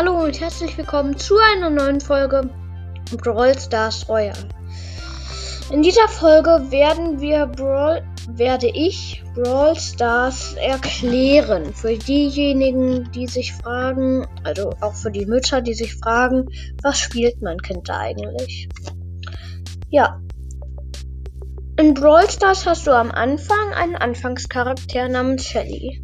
Hallo und herzlich willkommen zu einer neuen Folge Brawl Stars Royal. In dieser Folge werden wir Brawl, werde ich Brawl Stars erklären. Für diejenigen, die sich fragen, also auch für die Mütter, die sich fragen, was spielt mein Kind da eigentlich? Ja. In Brawl Stars hast du am Anfang einen Anfangscharakter namens Shelly.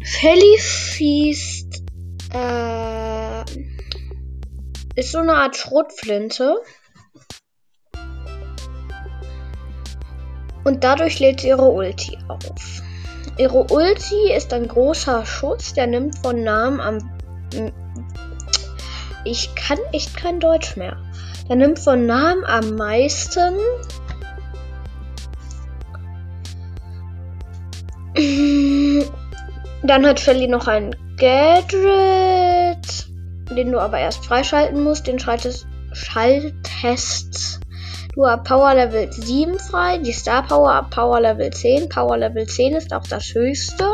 Shelly schießt äh, ist so eine Art Schrotflinte. Und dadurch lädt sie ihre Ulti auf. Ihre Ulti ist ein großer Schuss, der nimmt von Namen am. Ich kann echt kein Deutsch mehr. Der nimmt von Namen am meisten. Dann hat Shelly noch einen Gadget, den du aber erst freischalten musst. Den schaltest, schaltest du ab Power Level 7 frei. Die Star Power ab Power Level 10. Power Level 10 ist auch das höchste.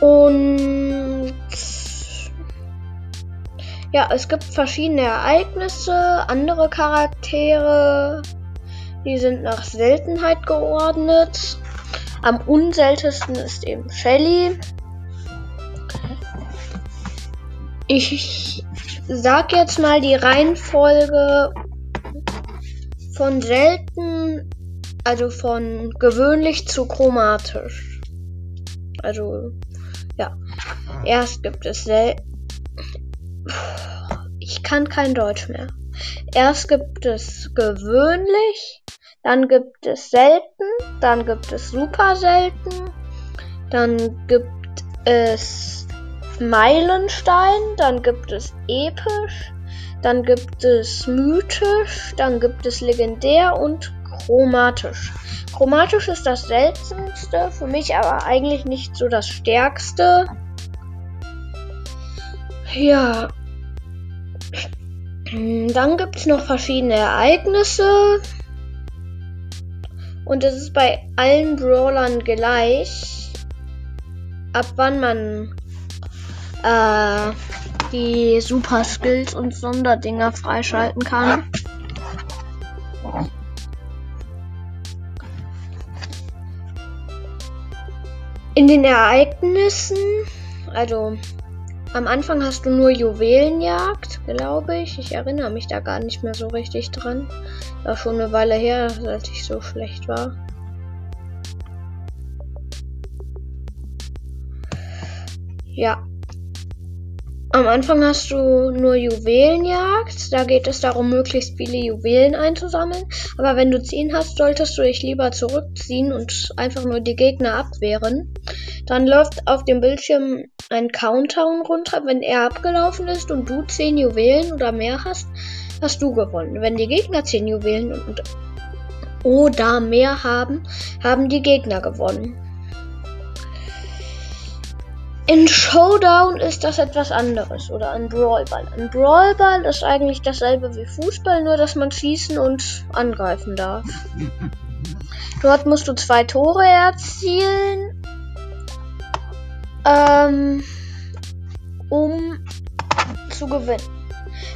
Und ja, es gibt verschiedene Ereignisse, andere Charaktere, die sind nach Seltenheit geordnet. Am unseltesten ist eben Shelly. Ich sag jetzt mal die Reihenfolge von selten, also von gewöhnlich zu chromatisch. Also, ja. Erst gibt es selten. Ich kann kein Deutsch mehr. Erst gibt es gewöhnlich, dann gibt es selten, dann gibt es super selten, dann gibt es Meilenstein, dann gibt es episch, dann gibt es mythisch, dann gibt es legendär und chromatisch. Chromatisch ist das seltenste, für mich aber eigentlich nicht so das stärkste. Ja. Dann gibt es noch verschiedene Ereignisse. Und es ist bei allen Brawlern gleich, ab wann man äh, die Super Skills und Sonderdinger freischalten kann. In den Ereignissen, also am Anfang hast du nur Juwelenjagd, glaube ich. Ich erinnere mich da gar nicht mehr so richtig dran. War schon eine Weile her, als ich so schlecht war. Am Anfang hast du nur Juwelenjagd. Da geht es darum, möglichst viele Juwelen einzusammeln. Aber wenn du 10 hast, solltest du dich lieber zurückziehen und einfach nur die Gegner abwehren. Dann läuft auf dem Bildschirm ein Countdown runter. Wenn er abgelaufen ist und du 10 Juwelen oder mehr hast, hast du gewonnen. Wenn die Gegner 10 Juwelen und oder mehr haben, haben die Gegner gewonnen. In Showdown ist das etwas anderes oder ein Brawlball. Ein Brawlball ist eigentlich dasselbe wie Fußball, nur dass man schießen und angreifen darf. Dort musst du zwei Tore erzielen, ähm, um zu gewinnen.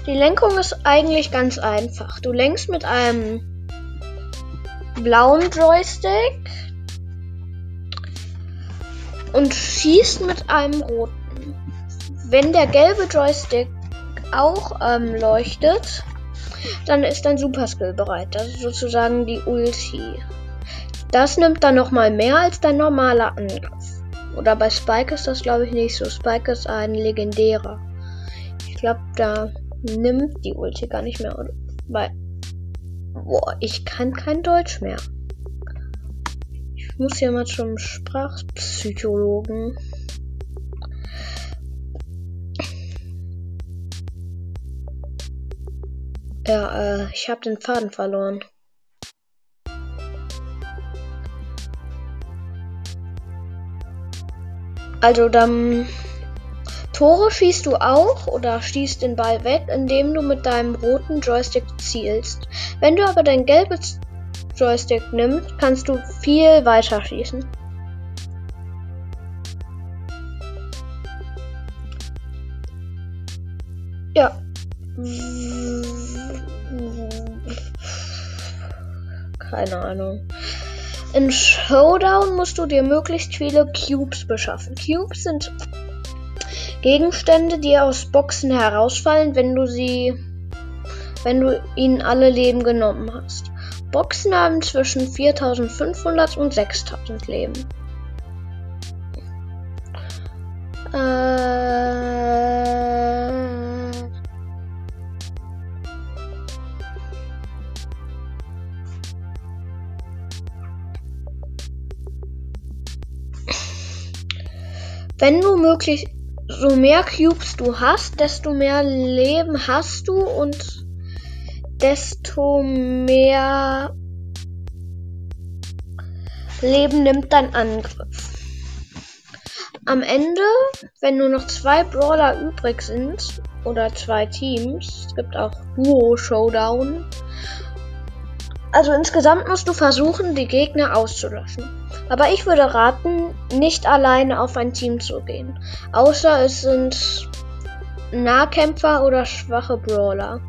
Die Lenkung ist eigentlich ganz einfach. Du lenkst mit einem blauen Joystick und schießt mit einem roten. Wenn der gelbe Joystick auch ähm, leuchtet, dann ist dein Super Skill bereit. Das ist sozusagen die Ulti. Das nimmt dann nochmal mehr als dein normaler Angriff. Oder bei Spike ist das glaube ich nicht so. Spike ist ein legendärer. Ich glaube, da nimmt die Ulti gar nicht mehr. Weil. Boah, ich kann kein Deutsch mehr muss ja mal zum Sprachpsychologen. Ja, äh, ich habe den Faden verloren. Also dann Tore schießt du auch oder schießt den Ball weg, indem du mit deinem roten Joystick zielst. Wenn du aber dein gelbes Joystick nimmst, kannst du viel weiter schießen. Ja. Keine Ahnung. In Showdown musst du dir möglichst viele Cubes beschaffen. Cubes sind Gegenstände, die aus Boxen herausfallen, wenn du sie, wenn du ihnen alle Leben genommen hast. Boxen haben zwischen 4500 und 6000 Leben. Äh Wenn du möglich, so mehr Cubes du hast, desto mehr Leben hast du und desto mehr Leben nimmt dein Angriff. Am Ende, wenn nur noch zwei Brawler übrig sind, oder zwei Teams, es gibt auch Duo Showdown. Also insgesamt musst du versuchen, die Gegner auszulöschen. Aber ich würde raten, nicht alleine auf ein Team zu gehen. Außer es sind Nahkämpfer oder schwache Brawler.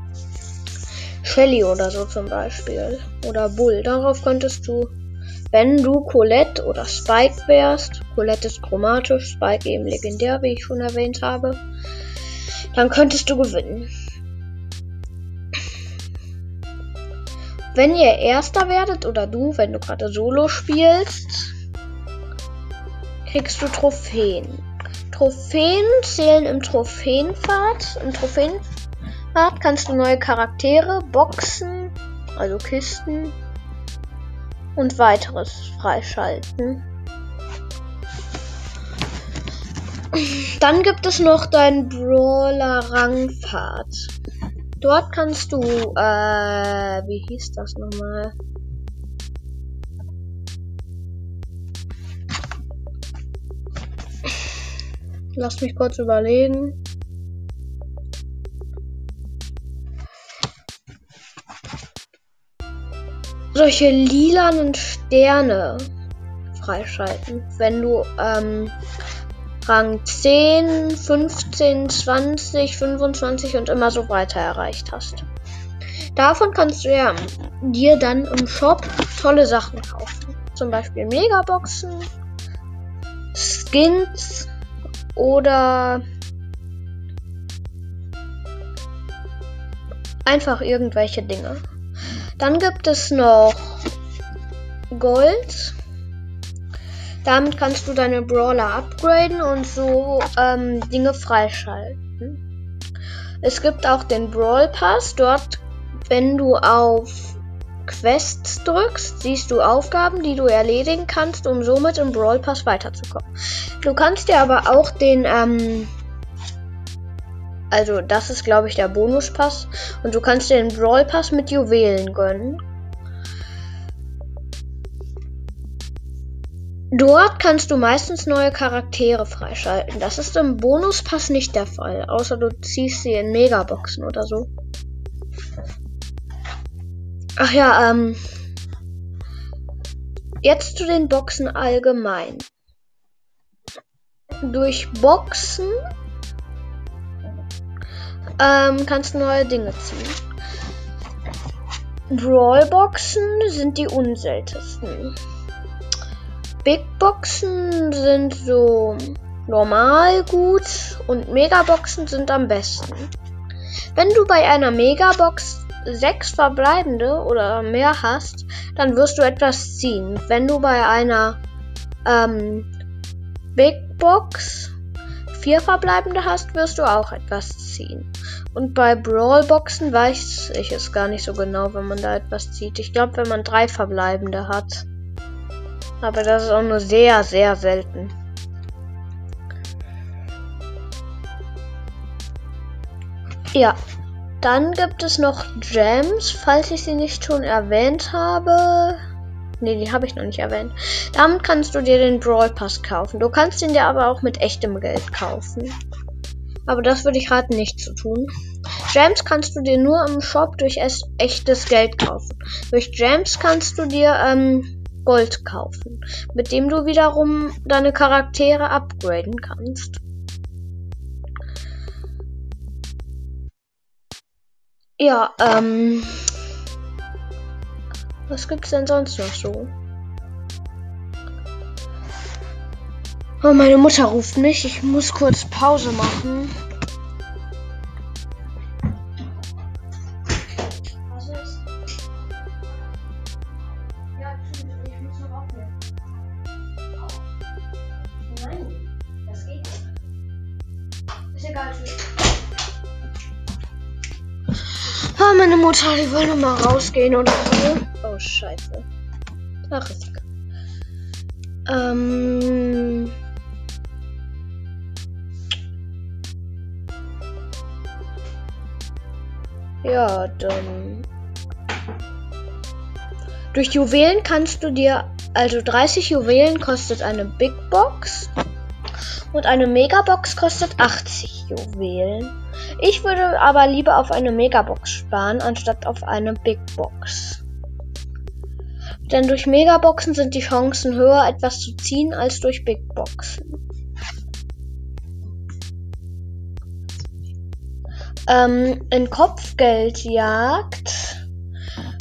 Shelly oder so zum Beispiel. Oder Bull. Darauf könntest du, wenn du Colette oder Spike wärst, Colette ist chromatisch, Spike eben legendär, wie ich schon erwähnt habe, dann könntest du gewinnen. Wenn ihr Erster werdet oder du, wenn du gerade Solo spielst, kriegst du Trophäen. Trophäen zählen im Trophäenpfad. Im Trophäenpfad kannst du neue Charaktere, Boxen, also Kisten und weiteres freischalten. Dann gibt es noch dein Brawler-Rangpfad. Dort kannst du, äh, wie hieß das nochmal? Lass mich kurz überlegen. Solche lilanen Sterne freischalten, wenn du ähm, Rang 10, 15, 20, 25 und immer so weiter erreicht hast. Davon kannst du ja dir dann im Shop tolle Sachen kaufen. Zum Beispiel Megaboxen, Skins oder einfach irgendwelche Dinge. Dann gibt es noch Gold. Damit kannst du deine Brawler upgraden und so ähm, Dinge freischalten. Es gibt auch den Brawl Pass. Dort, wenn du auf Quests drückst, siehst du Aufgaben, die du erledigen kannst, um somit im Brawl Pass weiterzukommen. Du kannst dir aber auch den, ähm, also das ist glaube ich der Bonuspass und du kannst dir den Brawl Pass mit Juwelen gönnen. Dort kannst du meistens neue Charaktere freischalten. Das ist im Bonuspass nicht der Fall, außer du ziehst sie in Megaboxen oder so. Ach ja, ähm. Jetzt zu den Boxen allgemein. Durch Boxen ähm, kannst du neue Dinge ziehen. Brawlboxen sind die unseltesten. Big Boxen sind so normal gut und Megaboxen sind am besten. Wenn du bei einer Megabox sechs verbleibende oder mehr hast, dann wirst du etwas ziehen. Wenn du bei einer ähm, Big Box vier verbleibende hast, wirst du auch etwas ziehen. Und bei Brawl Boxen weiß ich es gar nicht so genau, wenn man da etwas zieht. Ich glaube, wenn man drei verbleibende hat. Aber das ist auch nur sehr, sehr selten. Ja, dann gibt es noch Gems, falls ich sie nicht schon erwähnt habe. Ne, die habe ich noch nicht erwähnt. Damit kannst du dir den Brawl Pass kaufen. Du kannst ihn dir aber auch mit echtem Geld kaufen. Aber das würde ich raten, nicht zu tun. Gems kannst du dir nur im Shop durch echtes Geld kaufen. Durch Gems kannst du dir ähm, Gold kaufen, mit dem du wiederum deine Charaktere upgraden kannst. Ja, ähm. Was gibt's denn sonst noch so? Oh, meine Mutter ruft mich. Ich muss kurz Pause machen. Oh, meine Mutter, die wollen mal rausgehen oder so. Scheiße. Ach, ist egal. Ähm. Ja, dann. Durch Juwelen kannst du dir, also 30 Juwelen kostet eine Big Box und eine Megabox kostet 80 Juwelen. Ich würde aber lieber auf eine Megabox sparen, anstatt auf eine Big Box. Denn durch Megaboxen sind die Chancen höher, etwas zu ziehen, als durch Big Boxen. Ähm, in Kopfgeldjagd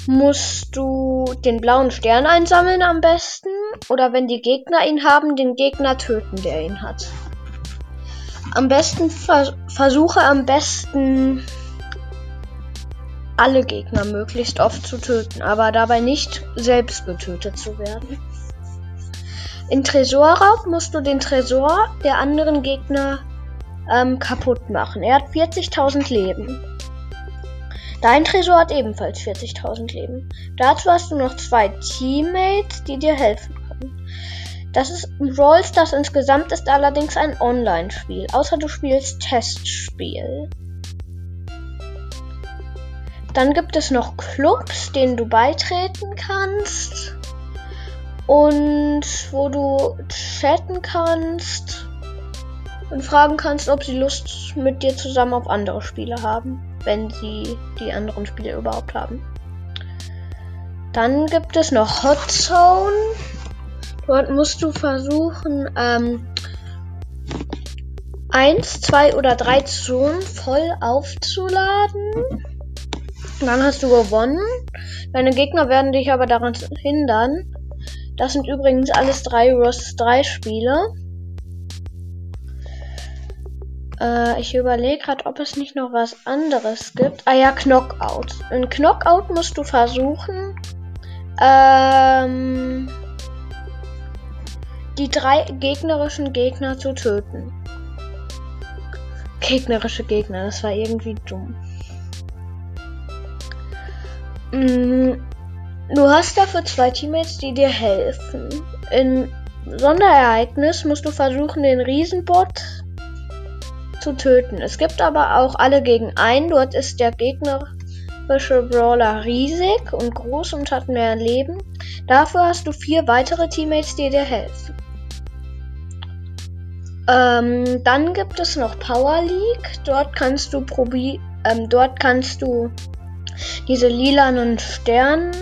musst du den blauen Stern einsammeln am besten. Oder wenn die Gegner ihn haben, den Gegner töten, der ihn hat. Am besten vers versuche am besten alle Gegner möglichst oft zu töten, aber dabei nicht selbst getötet zu werden. In Tresorraub musst du den Tresor der anderen Gegner ähm, kaputt machen. Er hat 40.000 Leben. Dein Tresor hat ebenfalls 40.000 Leben. Dazu hast du noch zwei Teammates, die dir helfen können. Das ist Brawl Stars insgesamt ist allerdings ein Online-Spiel, außer du spielst Testspiel. Dann gibt es noch Clubs, denen du beitreten kannst und wo du chatten kannst und fragen kannst, ob sie Lust mit dir zusammen auf andere Spiele haben, wenn sie die anderen Spiele überhaupt haben. Dann gibt es noch Hot Zone. Dort musst du versuchen, ähm, eins, zwei oder drei Zonen voll aufzuladen. Dann hast du gewonnen. Deine Gegner werden dich aber daran hindern. Das sind übrigens alles drei Ross 3 Spiele. Äh, ich überlege gerade, ob es nicht noch was anderes gibt. Ah ja, Knockout. In Knockout musst du versuchen, ähm, die drei gegnerischen Gegner zu töten. Gegnerische Gegner, das war irgendwie dumm. Mm, du hast dafür zwei Teammates, die dir helfen. In Sonderereignis musst du versuchen, den Riesenbot zu töten. Es gibt aber auch alle gegen einen. Dort ist der gegnerische Brawler riesig und groß und hat mehr Leben. Dafür hast du vier weitere Teammates, die dir helfen. Ähm, dann gibt es noch Power League. Dort kannst du probi ähm, dort kannst du diese lilanen Sterne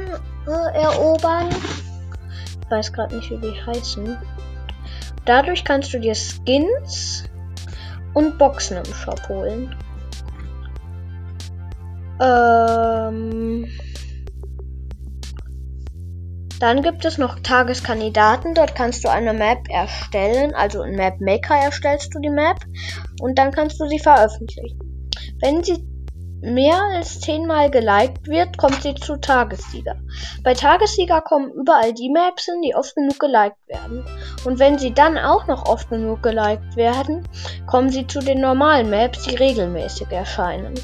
äh, erobern. Ich weiß gerade nicht, wie die heißen. Dadurch kannst du dir Skins und Boxen im Shop holen. Ähm dann gibt es noch Tageskandidaten. Dort kannst du eine Map erstellen. Also in Map Maker erstellst du die Map und dann kannst du sie veröffentlichen. Wenn sie mehr als zehnmal geliked wird, kommt sie zu Tagessieger. Bei Tagessieger kommen überall die Maps hin, die oft genug geliked werden. Und wenn sie dann auch noch oft genug geliked werden, kommen sie zu den normalen Maps, die regelmäßig erscheinen.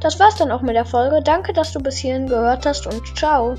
Das war's dann auch mit der Folge. Danke, dass du bis hierhin gehört hast und ciao.